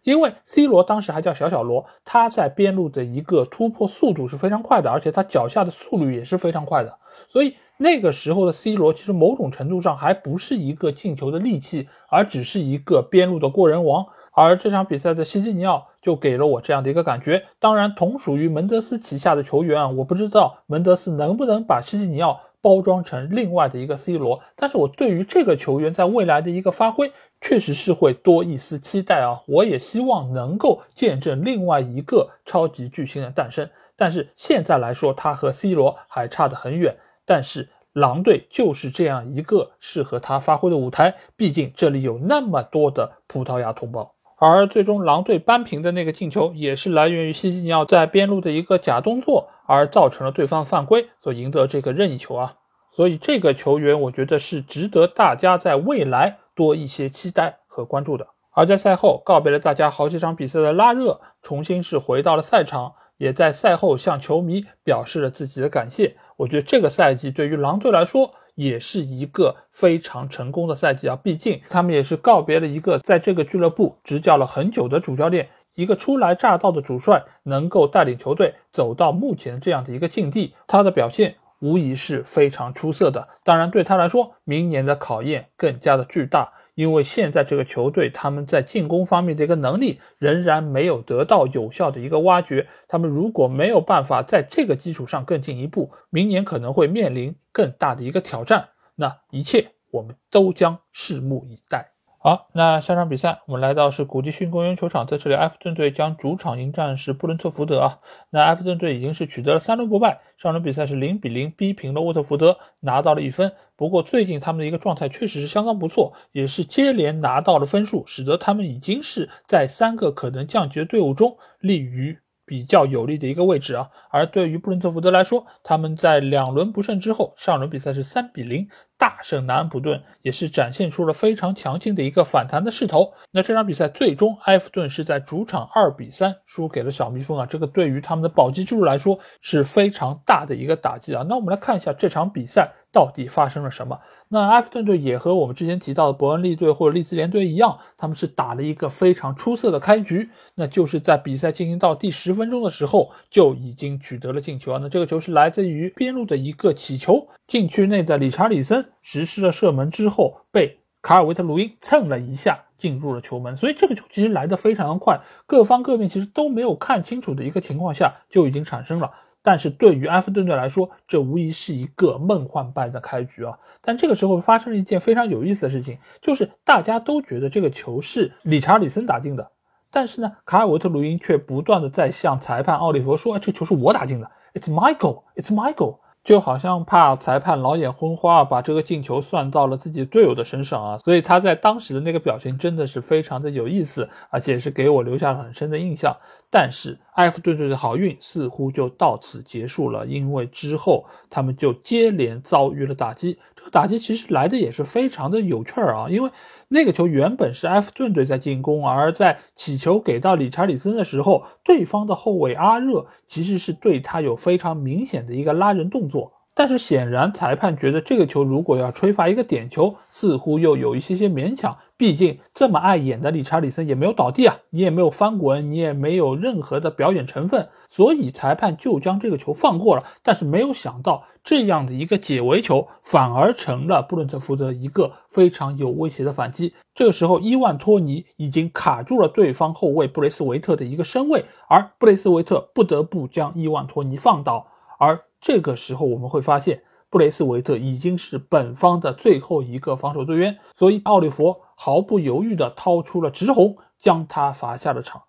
Speaker 1: 因为 C 罗当时还叫小小罗，他在边路的一个突破速度是非常快的，而且他脚下的速率也是非常快的，所以。那个时候的 C 罗，其实某种程度上还不是一个进球的利器，而只是一个边路的过人王。而这场比赛的西基尼奥就给了我这样的一个感觉。当然，同属于门德斯旗下的球员啊，我不知道门德斯能不能把西基尼奥包装成另外的一个 C 罗。但是我对于这个球员在未来的一个发挥，确实是会多一丝期待啊！我也希望能够见证另外一个超级巨星的诞生。但是现在来说，他和 C 罗还差得很远。但是狼队就是这样一个适合他发挥的舞台，毕竟这里有那么多的葡萄牙同胞。而最终狼队扳平的那个进球，也是来源于西西尼奥在边路的一个假动作，而造成了对方犯规，所赢得这个任意球啊。所以这个球员，我觉得是值得大家在未来多一些期待和关注的。而在赛后告别了大家好几场比赛的拉热，重新是回到了赛场。也在赛后向球迷表示了自己的感谢。我觉得这个赛季对于狼队来说也是一个非常成功的赛季啊！毕竟他们也是告别了一个在这个俱乐部执教了很久的主教练，一个初来乍到的主帅能够带领球队走到目前这样的一个境地，他的表现无疑是非常出色的。当然，对他来说，明年的考验更加的巨大。因为现在这个球队他们在进攻方面的一个能力仍然没有得到有效的一个挖掘，他们如果没有办法在这个基础上更进一步，明年可能会面临更大的一个挑战。那一切我们都将拭目以待。好，那下场比赛我们来到是古迪逊公园球场，在这里埃弗顿队将主场迎战是布伦特福德啊。那埃弗顿队已经是取得了三轮不败，上轮比赛是零比零逼平了沃特福德，拿到了一分。不过最近他们的一个状态确实是相当不错，也是接连拿到了分数，使得他们已经是在三个可能降级的队伍中立于。比较有利的一个位置啊，而对于布伦特福德来说，他们在两轮不胜之后，上轮比赛是三比零大胜南安普顿，也是展现出了非常强劲的一个反弹的势头。那这场比赛最终埃弗顿是在主场二比三输给了小蜜蜂啊，这个对于他们的保级之路来说是非常大的一个打击啊。那我们来看一下这场比赛。到底发生了什么？那埃弗顿队也和我们之前提到的伯恩利队或者利兹联队一样，他们是打了一个非常出色的开局，那就是在比赛进行到第十分钟的时候就已经取得了进球。那这个球是来自于边路的一个起球，禁区内的理查里森实施了射门之后，被卡尔维特鲁因蹭了一下进入了球门，所以这个球其实来的非常的快，各方各面其实都没有看清楚的一个情况下就已经产生了。但是对于埃弗顿队来说，这无疑是一个梦幻般的开局啊！但这个时候发生了一件非常有意思的事情，就是大家都觉得这个球是理查里森打进的，但是呢，卡尔维特卢因却不断的在向裁判奥利弗说：“这球是我打进的，It's Michael，It's Michael。”就好像怕裁判老眼昏花，把这个进球算到了自己队友的身上啊，所以他在当时的那个表情真的是非常的有意思，而且是给我留下了很深的印象。但是埃弗顿队的好运似乎就到此结束了，因为之后他们就接连遭遇了打击。这个打击其实来的也是非常的有趣儿啊，因为那个球原本是埃弗顿队在进攻，而在起球给到理查里森的时候，对方的后卫阿热其实是对他有非常明显的一个拉人动作。但是显然裁判觉得这个球如果要吹罚一个点球，似乎又有一些些勉强。毕竟这么碍眼的理查里森也没有倒地啊，你也没有翻滚，你也没有任何的表演成分，所以裁判就将这个球放过了。但是没有想到，这样的一个解围球反而成了布伦特福德一个非常有威胁的反击。这个时候，伊万托尼已经卡住了对方后卫布雷斯维特的一个身位，而布雷斯维特不得不将伊万托尼放倒，而。这个时候我们会发现，布雷斯维特已经是本方的最后一个防守队员，所以奥利弗毫不犹豫地掏出了直红，将他罚下了场。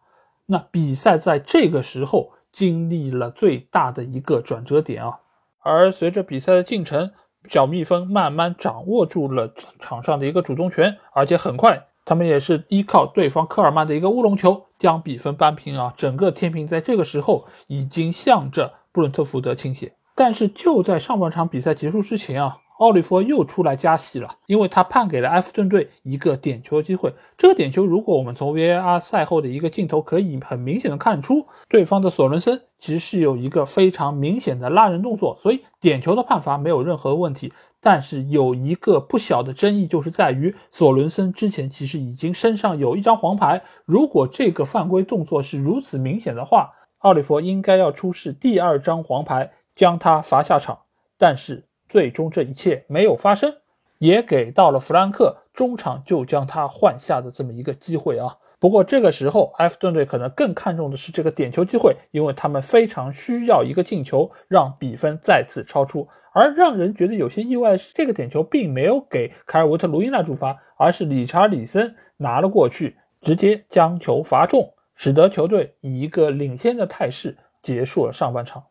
Speaker 1: 那比赛在这个时候经历了最大的一个转折点啊！而随着比赛的进程，小蜜蜂慢慢掌握住了场上的一个主动权，而且很快，他们也是依靠对方科尔曼的一个乌龙球将比分扳平啊！整个天平在这个时候已经向着布伦特福德倾斜。但是就在上半场比赛结束之前啊，奥利弗又出来加戏了，因为他判给了埃弗顿队一个点球机会。这个点球，如果我们从 VAR 赛后的一个镜头可以很明显的看出，对方的索伦森其实是有一个非常明显的拉人动作，所以点球的判罚没有任何问题。但是有一个不小的争议，就是在于索伦森之前其实已经身上有一张黄牌，如果这个犯规动作是如此明显的话，奥利弗应该要出示第二张黄牌。将他罚下场，但是最终这一切没有发生，也给到了弗兰克中场就将他换下的这么一个机会啊。不过这个时候，埃弗顿队可能更看重的是这个点球机会，因为他们非常需要一个进球，让比分再次超出。而让人觉得有些意外的是，这个点球并没有给凯尔维特卢因纳主罚，而是理查里森拿了过去，直接将球罚中，使得球队以一个领先的态势结束了上半场。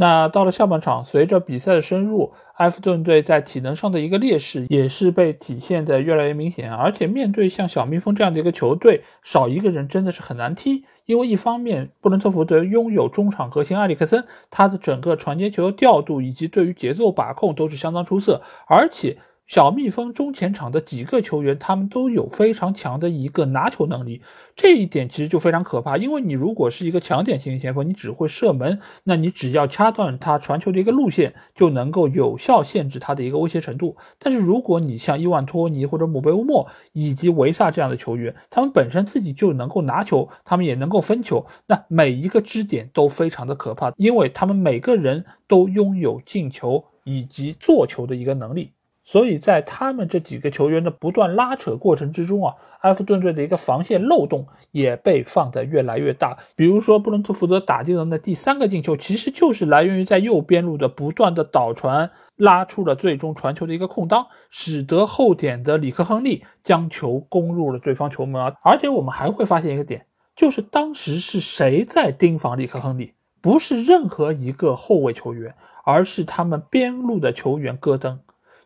Speaker 1: 那到了下半场，随着比赛的深入，埃弗顿队在体能上的一个劣势也是被体现的越来越明显。而且面对像小蜜蜂这样的一个球队，少一个人真的是很难踢。因为一方面，布伦特福德拥有中场核心埃里克森，他的整个传接球调度以及对于节奏把控都是相当出色，而且。小蜜蜂中前场的几个球员，他们都有非常强的一个拿球能力，这一点其实就非常可怕。因为你如果是一个强点型前锋，你只会射门，那你只要掐断他传球的一个路线，就能够有效限制他的一个威胁程度。但是如果你像伊万托尼或者姆贝乌莫以及维萨这样的球员，他们本身自己就能够拿球，他们也能够分球，那每一个支点都非常的可怕，因为他们每个人都拥有进球以及做球的一个能力。所以在他们这几个球员的不断拉扯过程之中啊，埃弗顿队的一个防线漏洞也被放得越来越大。比如说布伦特福德打进的那第三个进球，其实就是来源于在右边路的不断的倒传，拉出了最终传球的一个空当，使得后点的里克亨利将球攻入了对方球门啊。而且我们还会发现一个点，就是当时是谁在盯防里克亨利？不是任何一个后卫球员，而是他们边路的球员戈登。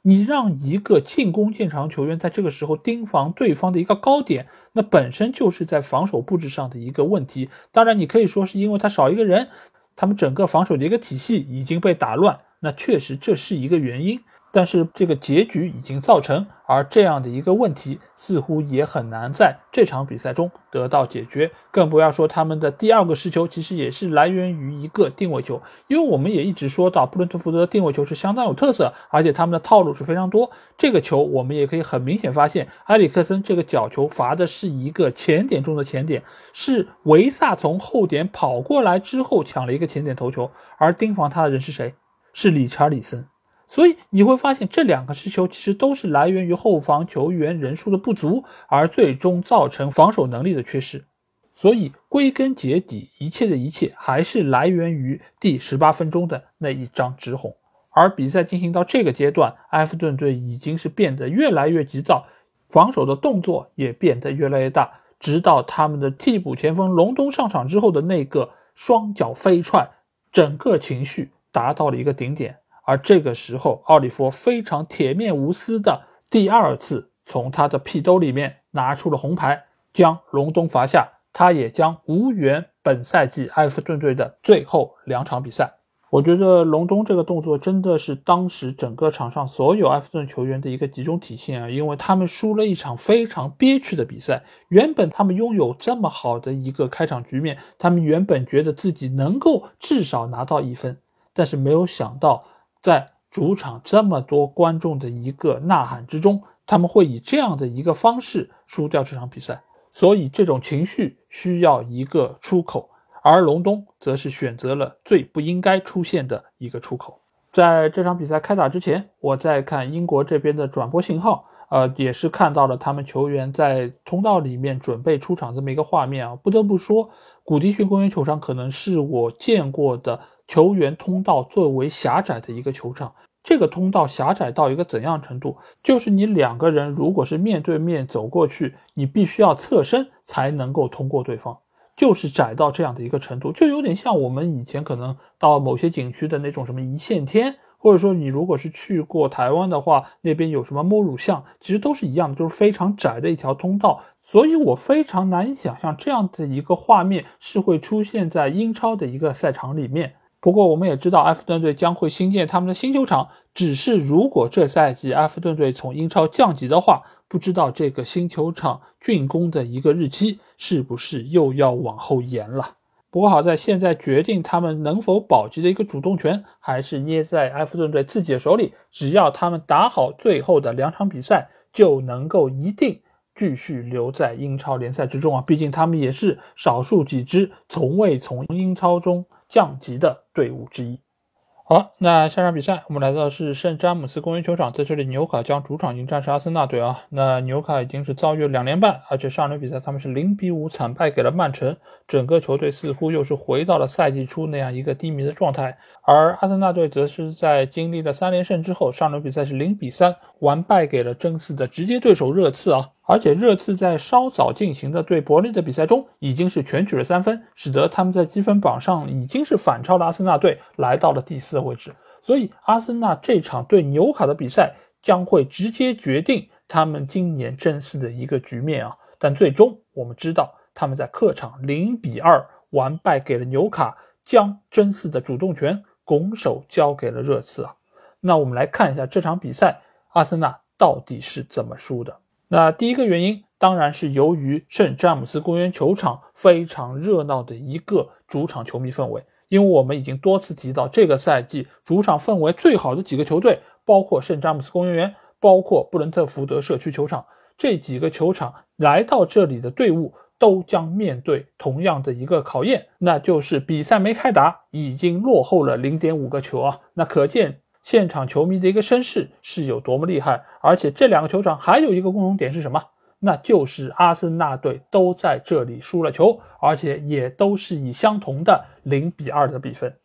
Speaker 1: 你让一个进攻见长球员在这个时候盯防对方的一个高点，那本身就是在防守布置上的一个问题。当然，你可以说是因为他少一个人，他们整个防守的一个体系已经被打乱，那确实这是一个原因。但是这个结局已经造成，而这样的一个问题似乎也很难在这场比赛中得到解决，更不要说他们的第二个失球其实也是来源于一个定位球，因为我们也一直说到布伦特福德的定位球是相当有特色，而且他们的套路是非常多。这个球我们也可以很明显发现，埃里克森这个角球罚的是一个前点中的前点，是维萨从后点跑过来之后抢了一个前点头球，而盯防他的人是谁？是理查里森。所以你会发现，这两个失球其实都是来源于后防球员人数的不足，而最终造成防守能力的缺失。所以归根结底，一切的一切还是来源于第十八分钟的那一张直红。而比赛进行到这个阶段，埃弗顿队已经是变得越来越急躁，防守的动作也变得越来越大，直到他们的替补前锋隆东上场之后的那个双脚飞踹，整个情绪达到了一个顶点。而这个时候，奥利弗非常铁面无私的第二次从他的屁兜里面拿出了红牌，将隆东罚下，他也将无缘本赛季埃弗顿队的最后两场比赛。我觉得隆东这个动作真的是当时整个场上所有埃弗顿球员的一个集中体现啊，因为他们输了一场非常憋屈的比赛。原本他们拥有这么好的一个开场局面，他们原本觉得自己能够至少拿到一分，但是没有想到在主场这么多观众的一个呐喊之中，他们会以这样的一个方式输掉这场比赛。所以这种情绪需要一个出口。而隆东则是选择了最不应该出现的一个出口。在这场比赛开打之前，我在看英国这边的转播信号，呃，也是看到了他们球员在通道里面准备出场这么一个画面啊。不得不说，古迪逊公园球场可能是我见过的球员通道最为狭窄的一个球场。这个通道狭窄到一个怎样程度？就是你两个人如果是面对面走过去，你必须要侧身才能够通过对方。就是窄到这样的一个程度，就有点像我们以前可能到某些景区的那种什么一线天，或者说你如果是去过台湾的话，那边有什么摸乳巷，其实都是一样的，就是非常窄的一条通道。所以我非常难以想象这样的一个画面是会出现在英超的一个赛场里面。不过我们也知道，埃弗顿队将会新建他们的新球场。只是如果这赛季埃弗顿队从英超降级的话，不知道这个新球场竣工的一个日期是不是又要往后延了。不过好在现在决定他们能否保级的一个主动权还是捏在埃弗顿队自己的手里。只要他们打好最后的两场比赛，就能够一定继续留在英超联赛之中啊！毕竟他们也是少数几支从未从英超中。降级的队伍之一。好，那下场比赛我们来到是圣詹姆斯公园球场，在这里纽卡将主场迎战是阿森纳队啊。那纽卡已经是遭遇两连败，而且上轮比赛他们是零比五惨败给了曼城，整个球队似乎又是回到了赛季初那样一个低迷的状态。而阿森纳队则是在经历了三连胜之后，上轮比赛是零比三完败给了争四的直接对手热刺啊。而且热刺在稍早进行的对伯利的比赛中，已经是全取了三分，使得他们在积分榜上已经是反超了阿森纳队，来到了第四位置。所以，阿森纳这场对纽卡的比赛将会直接决定他们今年争四的一个局面啊！但最终我们知道，他们在客场零比二完败给了纽卡，将争四的主动权拱手交给了热刺啊！那我们来看一下这场比赛，阿森纳到底是怎么输的？那第一个原因当然是由于圣詹姆斯公园球场非常热闹的一个主场球迷氛围，因为我们已经多次提到，这个赛季主场氛围最好的几个球队，包括圣詹姆斯公园园，包括布伦特福德社区球场，这几个球场来到这里的队伍都将面对同样的一个考验，那就是比赛没开打，已经落后了零点五个球啊，那可见。现场球迷的一个声势是有多么厉害，而且这两个球场还有一个共同点是什么？那就是阿森纳队都在这里输了球，而且也都是以相同的零比二的比分。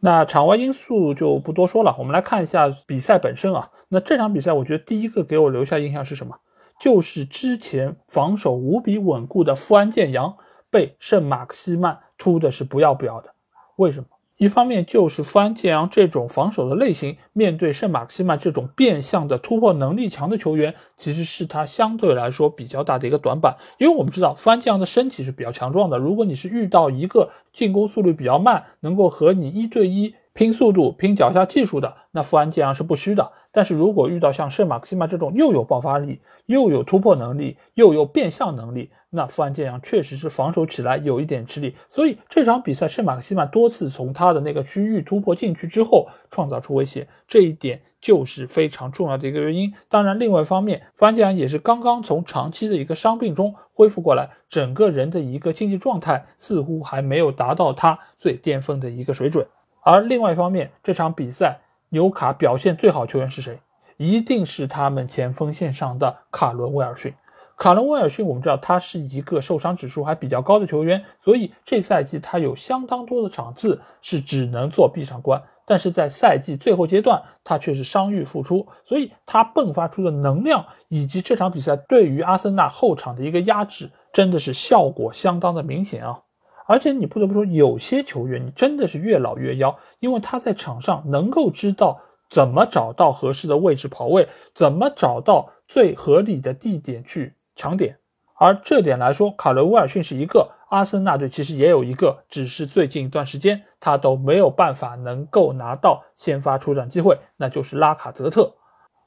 Speaker 1: 那场外因素就不多说了，我们来看一下比赛本身啊。那这场比赛，我觉得第一个给我留下印象是什么？就是之前防守无比稳固的富安健洋被圣马克西曼突的是不要不要的，为什么？一方面就是富安健洋这种防守的类型，面对圣马克西曼这种变相的突破能力强的球员，其实是他相对来说比较大的一个短板。因为我们知道富安健洋的身体是比较强壮的，如果你是遇到一个进攻速率比较慢，能够和你一对一拼速度、拼脚下技术的，那富安健洋是不虚的。但是如果遇到像圣马克西曼这种又有爆发力、又有突破能力、又有变相能力，那富安健洋确实是防守起来有一点吃力。所以这场比赛圣马克西曼多次从他的那个区域突破进去之后，创造出威胁，这一点就是非常重要的一个原因。当然，另外一方面，富安健洋也是刚刚从长期的一个伤病中恢复过来，整个人的一个竞技状态似乎还没有达到他最巅峰的一个水准。而另外一方面，这场比赛。纽卡表现最好球员是谁？一定是他们前锋线上的卡伦威尔逊。卡伦威尔逊，我们知道他是一个受伤指数还比较高的球员，所以这赛季他有相当多的场次是只能做闭场官。但是在赛季最后阶段，他却是伤愈复出，所以他迸发出的能量以及这场比赛对于阿森纳后场的一个压制，真的是效果相当的明显啊。而且你不得不说，有些球员你真的是越老越妖，因为他在场上能够知道怎么找到合适的位置跑位，怎么找到最合理的地点去抢点。而这点来说，卡伦威尔逊是一个，阿森纳队其实也有一个，只是最近一段时间他都没有办法能够拿到先发出场机会，那就是拉卡泽特。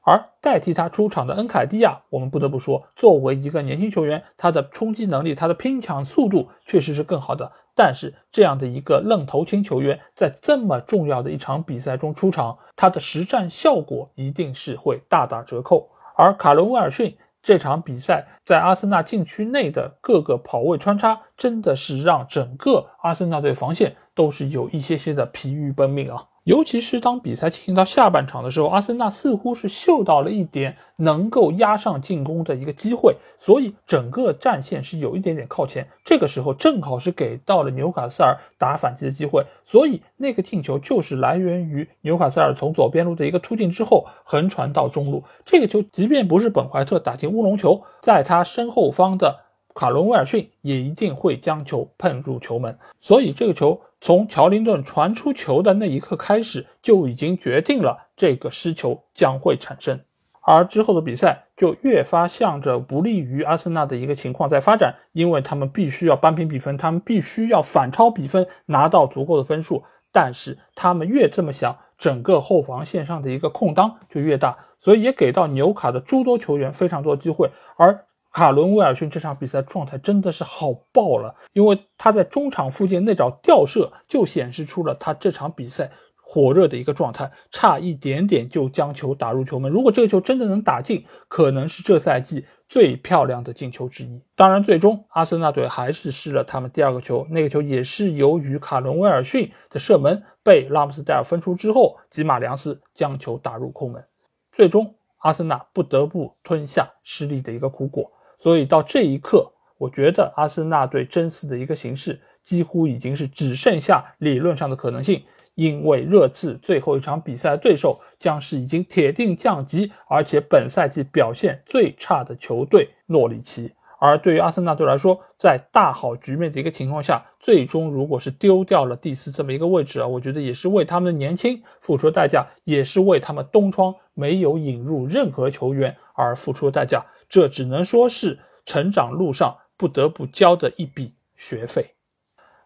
Speaker 1: 而代替他出场的恩凯蒂亚，我们不得不说，作为一个年轻球员，他的冲击能力、他的拼抢速度确实是更好的。但是这样的一个愣头青球员，在这么重要的一场比赛中出场，他的实战效果一定是会大打折扣。而卡伦威尔逊这场比赛在阿森纳禁区内的各个跑位穿插，真的是让整个阿森纳队防线都是有一些些的疲于奔命啊。尤其是当比赛进行到下半场的时候，阿森纳似乎是嗅到了一点能够压上进攻的一个机会，所以整个战线是有一点点靠前。这个时候正好是给到了纽卡斯尔打反击的机会，所以那个进球就是来源于纽卡斯尔从左边路的一个突进之后横传到中路。这个球即便不是本怀特打进乌龙球，在他身后方的。卡伦威尔逊也一定会将球碰入球门，所以这个球从乔林顿传出球的那一刻开始，就已经决定了这个失球将会产生。而之后的比赛就越发向着不利于阿森纳的一个情况在发展，因为他们必须要扳平比分，他们必须要反超比分，拿到足够的分数。但是他们越这么想，整个后防线上的一个空当就越大，所以也给到纽卡的诸多球员非常多机会，而。卡伦威尔逊这场比赛状态真的是好爆了，因为他在中场附近那脚吊射就显示出了他这场比赛火热的一个状态，差一点点就将球打入球门。如果这个球真的能打进，可能是这赛季最漂亮的进球之一。当然，最终阿森纳队还是失了他们第二个球，那个球也是由于卡伦威尔逊的射门被拉姆斯戴尔分出之后，吉马良斯将球打入空门，最终阿森纳不得不吞下失利的一个苦果。所以到这一刻，我觉得阿森纳队争四的一个形势几乎已经是只剩下理论上的可能性，因为热刺最后一场比赛的对手将是已经铁定降级，而且本赛季表现最差的球队诺里奇。而对于阿森纳队来说，在大好局面的一个情况下，最终如果是丢掉了第四这么一个位置啊，我觉得也是为他们的年轻付出代价，也是为他们东窗没有引入任何球员而付出代价。这只能说是成长路上不得不交的一笔学费。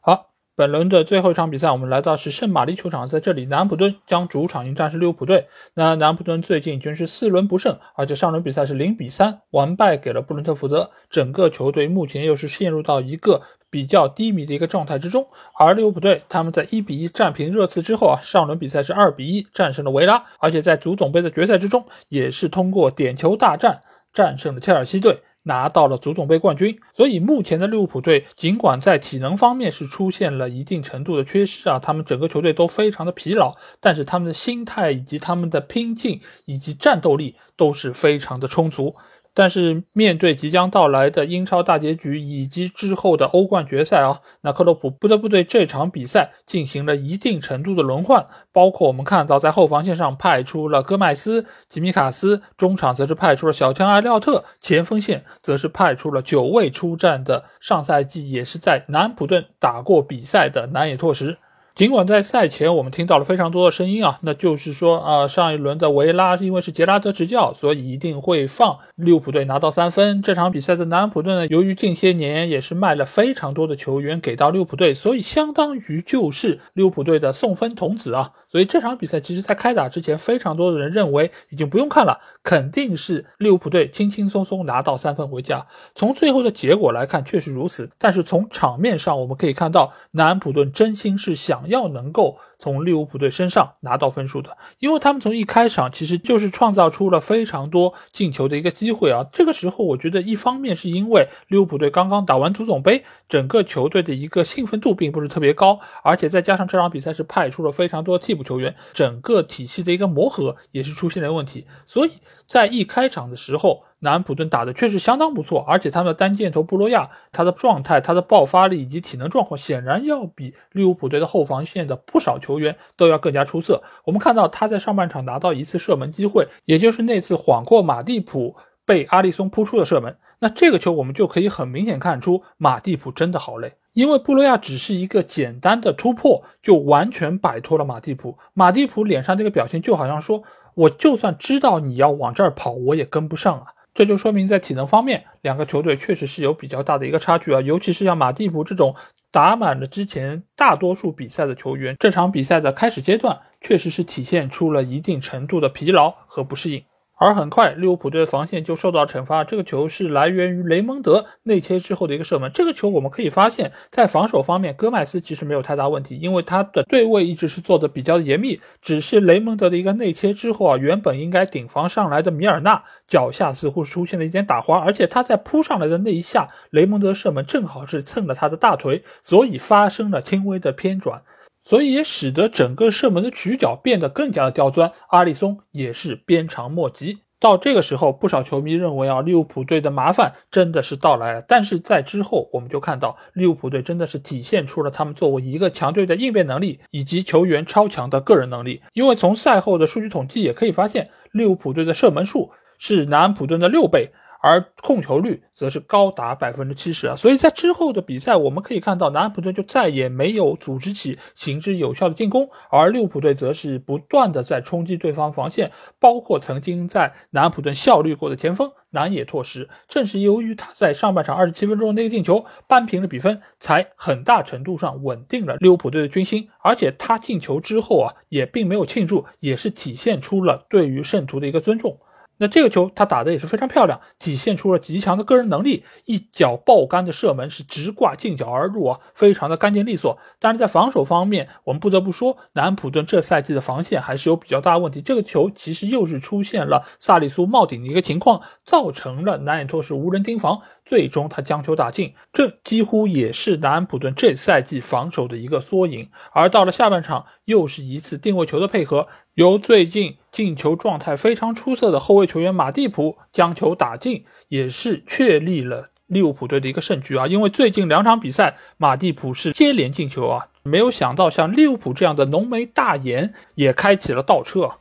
Speaker 1: 好，本轮的最后一场比赛，我们来到是圣玛丽球场，在这里，南普敦将主场迎战是利物浦队。那南普敦最近均是四轮不胜，而且上轮比赛是零比三完败给了布伦特福德，整个球队目前又是陷入到一个比较低迷的一个状态之中。而利物浦队他们在一比一战平热刺之后啊，上轮比赛是二比一战胜了维拉，而且在足总杯的决赛之中也是通过点球大战。战胜了切尔西队，拿到了足总杯冠军。所以目前的利物浦队，尽管在体能方面是出现了一定程度的缺失啊，他们整个球队都非常的疲劳，但是他们的心态以及他们的拼劲以及战斗力都是非常的充足。但是面对即将到来的英超大结局以及之后的欧冠决赛啊，那克洛普不得不对这场比赛进行了一定程度的轮换，包括我们看到在后防线上派出了戈麦斯、吉米卡斯，中场则是派出了小将、埃利奥特，前锋线则是派出了久未出战的上赛季也是在南普顿打过比赛的南野拓实。尽管在赛前我们听到了非常多的声音啊，那就是说啊，上一轮的维拉因为是杰拉德执教，所以一定会放利物浦队拿到三分。这场比赛的南安普顿呢，由于近些年也是卖了非常多的球员给到利物浦队，所以相当于就是利物浦队的送分童子啊。所以这场比赛其实在开打之前，非常多的人认为已经不用看了，肯定是利物浦队轻轻松松拿到三分回家。从最后的结果来看，确实如此。但是从场面上我们可以看到，南安普顿真心是想。要能够从利物浦队身上拿到分数的，因为他们从一开场其实就是创造出了非常多进球的一个机会啊。这个时候，我觉得一方面是因为利物浦队刚刚打完足总杯，整个球队的一个兴奋度并不是特别高，而且再加上这场比赛是派出了非常多替补球员，整个体系的一个磨合也是出现了问题，所以在一开场的时候。南安普顿打的确实相当不错，而且他们的单箭头布洛亚，他的状态、他的爆发力以及体能状况，显然要比利物浦队的后防线的不少球员都要更加出色。我们看到他在上半场拿到一次射门机会，也就是那次晃过马蒂普被阿利松扑出的射门。那这个球我们就可以很明显看出马蒂普真的好累，因为布洛亚只是一个简单的突破就完全摆脱了马蒂普。马蒂普脸上这个表情就好像说：“我就算知道你要往这儿跑，我也跟不上啊。”这就说明在体能方面，两个球队确实是有比较大的一个差距啊。尤其是像马蒂普这种打满了之前大多数比赛的球员，这场比赛的开始阶段确实是体现出了一定程度的疲劳和不适应。而很快，利物浦队的防线就受到了惩罚。这个球是来源于雷蒙德内切之后的一个射门。这个球我们可以发现，在防守方面，戈麦斯其实没有太大问题，因为他的对位一直是做的比较严密。只是雷蒙德的一个内切之后啊，原本应该顶防上来的米尔纳脚下似乎是出现了一点打滑，而且他在扑上来的那一下，雷蒙德射门正好是蹭了他的大腿，所以发生了轻微的偏转。所以也使得整个射门的曲角变得更加的刁钻，阿里松也是鞭长莫及。到这个时候，不少球迷认为啊，利物浦队的麻烦真的是到来了。但是在之后，我们就看到利物浦队真的是体现出了他们作为一个强队的应变能力，以及球员超强的个人能力。因为从赛后的数据统计也可以发现，利物浦队的射门数是南安普顿的六倍。而控球率则是高达百分之七十啊，所以在之后的比赛，我们可以看到南安普顿就再也没有组织起行之有效的进攻，而利物浦队则是不断的在冲击对方防线，包括曾经在南安普顿效力过的前锋南野拓实，正是由于他在上半场二十七分钟那个进球扳平了比分，才很大程度上稳定了利物浦队的军心。而且他进球之后啊，也并没有庆祝，也是体现出了对于圣徒的一个尊重。那这个球他打的也是非常漂亮，体现出了极强的个人能力，一脚爆杆的射门是直挂近角而入啊，非常的干净利索。但是在防守方面，我们不得不说，南安普顿这赛季的防线还是有比较大问题。这个球其实又是出现了萨里苏冒顶的一个情况，造成了南野拓实无人盯防，最终他将球打进。这几乎也是南安普顿这赛季防守的一个缩影。而到了下半场，又是一次定位球的配合。由最近进球状态非常出色的后卫球员马蒂普将球打进，也是确立了利物浦队的一个胜局啊！因为最近两场比赛，马蒂普是接连进球啊，没有想到像利物浦这样的浓眉大眼也开启了倒车。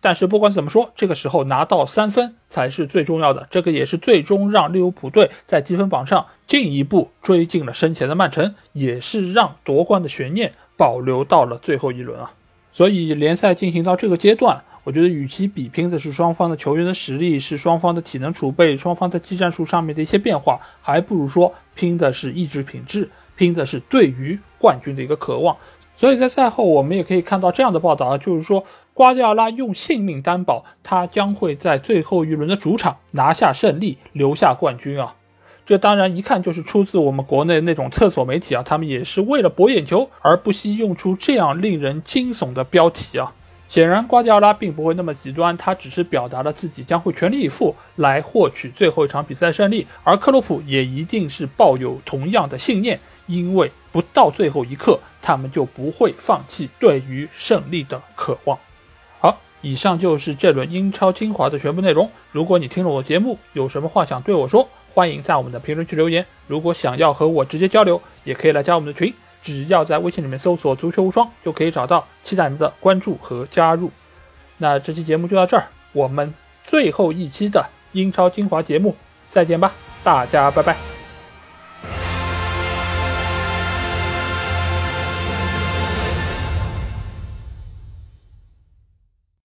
Speaker 1: 但是不管怎么说，这个时候拿到三分才是最重要的，这个也是最终让利物浦队在积分榜上进一步追进了身前的曼城，也是让夺冠的悬念保留到了最后一轮啊！所以联赛进行到这个阶段，我觉得与其比拼的是双方的球员的实力，是双方的体能储备，双方在技战术上面的一些变化，还不如说拼的是意志品质，拼的是对于冠军的一个渴望。所以在赛后，我们也可以看到这样的报道啊，就是说瓜迪奥拉用性命担保，他将会在最后一轮的主场拿下胜利，留下冠军啊。这当然一看就是出自我们国内那种厕所媒体啊，他们也是为了博眼球而不惜用出这样令人惊悚的标题啊。显然，瓜迪奥拉并不会那么极端，他只是表达了自己将会全力以赴来获取最后一场比赛胜利，而克洛普也一定是抱有同样的信念，因为不到最后一刻，他们就不会放弃对于胜利的渴望。好，以上就是这轮英超精华的全部内容。如果你听了我节目，有什么话想对我说？欢迎在我们的评论区留言。如果想要和我直接交流，也可以来加我们的群，只要在微信里面搜索“足球无双”就可以找到。期待您的关注和加入。那这期节目就到这儿，我们最后一期的英超精华节目再见吧，大家拜拜。